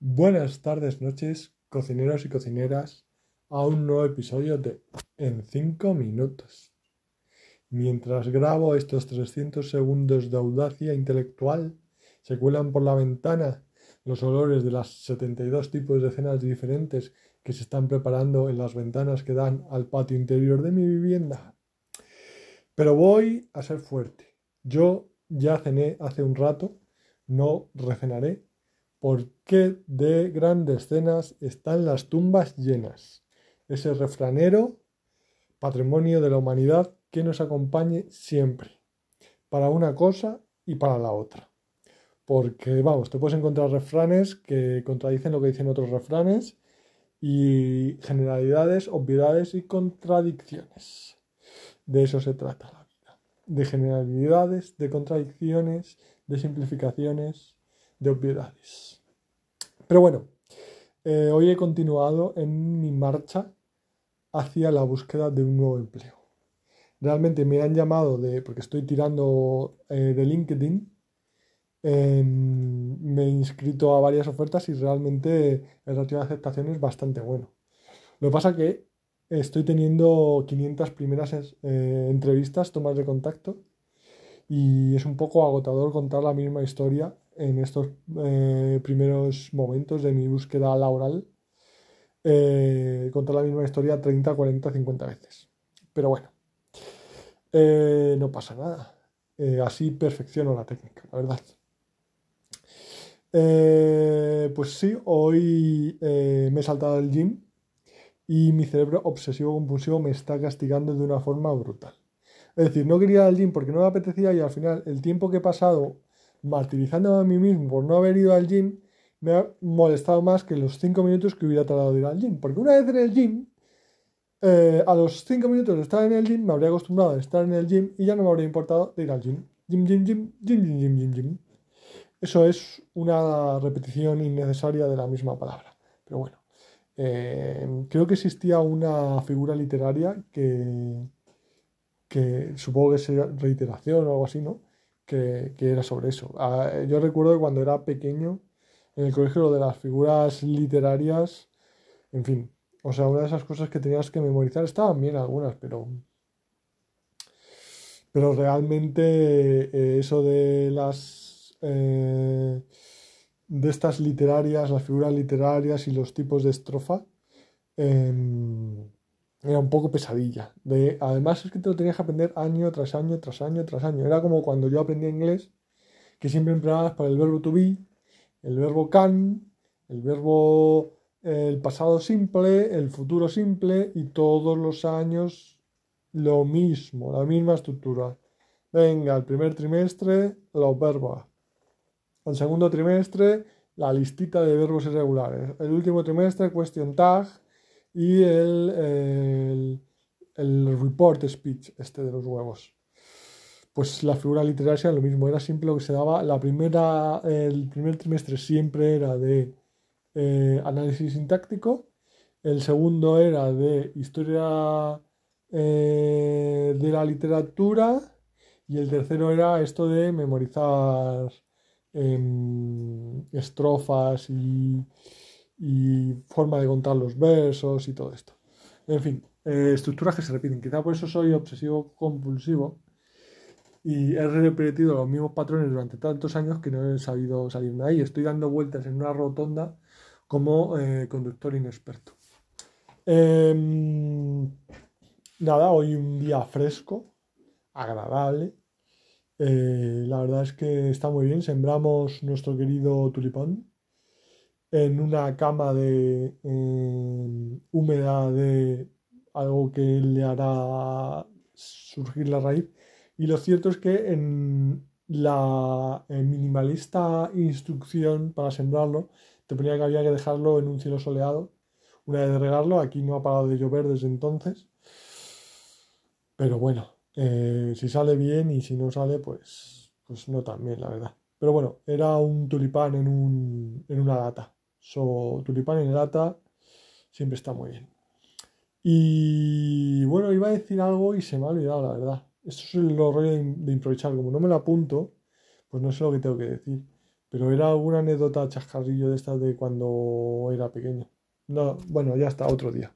Buenas tardes, noches, cocineros y cocineras, a un nuevo episodio de En 5 minutos. Mientras grabo estos 300 segundos de audacia intelectual, se cuelan por la ventana los olores de las 72 tipos de cenas diferentes que se están preparando en las ventanas que dan al patio interior de mi vivienda. Pero voy a ser fuerte. Yo ya cené hace un rato, no recenaré ¿Por qué de grandes cenas están las tumbas llenas? Ese refranero, patrimonio de la humanidad, que nos acompañe siempre, para una cosa y para la otra. Porque, vamos, te puedes encontrar refranes que contradicen lo que dicen otros refranes y generalidades, obviedades y contradicciones. De eso se trata la vida. De generalidades, de contradicciones, de simplificaciones de obviedades. Pero bueno, eh, hoy he continuado en mi marcha hacia la búsqueda de un nuevo empleo. Realmente me han llamado de, porque estoy tirando eh, de LinkedIn, me he inscrito a varias ofertas y realmente el ratio de aceptación es bastante bueno. Lo que pasa que estoy teniendo 500 primeras eh, entrevistas, tomas de contacto, y es un poco agotador contar la misma historia en estos eh, primeros momentos de mi búsqueda laboral eh, contar la misma historia 30, 40, 50 veces. Pero bueno, eh, no pasa nada. así perfecciono la técnica, la verdad. pues sí, hoy me he saltado el gym y mi cerebro obsesivo compulsivo me está castigando de una forma brutal. Es decir, no quería ir al gym porque no me apetecía y al final el tiempo que he pasado martirizándome a mí mismo por no haber ido al gym, me ha molestado más que los 5 minutos que hubiera tardado de ir al gym. Porque una vez en el gym, eh, a los 5 minutos de estar en el gym, me habría acostumbrado a estar en el gym y ya no me habría importado de ir al gym. Gym, gym, gym, gym, gym, gym, gym, gym. Eso es una repetición innecesaria de la misma palabra. Pero bueno, eh, creo que existía una figura literaria que, que supongo que es reiteración o algo así, ¿no? Que, era sobre eso. Ah, yo recuerdo que cuando era pequeño, en el colegio, lo de las figuras literarias, en fin, o sea, una de esas cosas que tenías que memorizar, estaban bien algunas, pero... Pero realmente eh, eso de las... Eh, de estas literarias, las figuras literarias y los tipos de estrofa, em, era un poco pesadilla. De, además es que te lo tenías que aprender año tras año, tras año, tras año. Era como cuando yo aprendí inglés, que siempre empleabas para el verbo to be, el verbo can, el verbo el pasado simple, el futuro simple y todos los años lo mismo, la misma estructura. Venga, el primer trimestre, los verbos. El segundo trimestre, la listita de verbos irregulares. El último trimestre, question tag y el, el, report speech, este de los huevos. Pues la figura literaria era lo mismo, era simple lo que se daba. La primera, el primer trimestre siempre era de eh, análisis sintáctico, el segundo era de historia eh, de la literatura y el tercero era esto de memorizar em, estrofas y, y forma de contar los versos y todo esto. En fin, eh, estructuras que se repiten. Quizá por eso soy obsesivo compulsivo y he repetido los mismos patrones durante tantos años que no he sabido salir de ahí. Estoy dando vueltas en una rotonda como eh, conductor inexperto. Em, nada, hoy un día fresco, agradable. Eh, la verdad es que está muy bien. Sembramos nuestro querido tulipán en una cama de em, húmeda de algo que le hará surgir la raíz. Y lo cierto es que en la minimalista instrucción para sembrarlo te ponía que había que dejarlo en un cielo soleado una vez de regarlo. Aquí no ha parado de llover desde entonces. Pero bueno, eh, si sale bien y si no sale, pues, pues no tan bien, la verdad. Pero bueno, era un tulipán en, un, en una lata. So, tulipán en lata siempre está muy bien. Y bueno, iba a decir algo y se me ha olvidado, la verdad. Esto es el rollo de, improvisar. Como no me lo apunto, pues no sé lo que tengo que decir. Pero era alguna anécdota chascarrillo de estas de cuando era pequeño. No, bueno, ya está, otro día.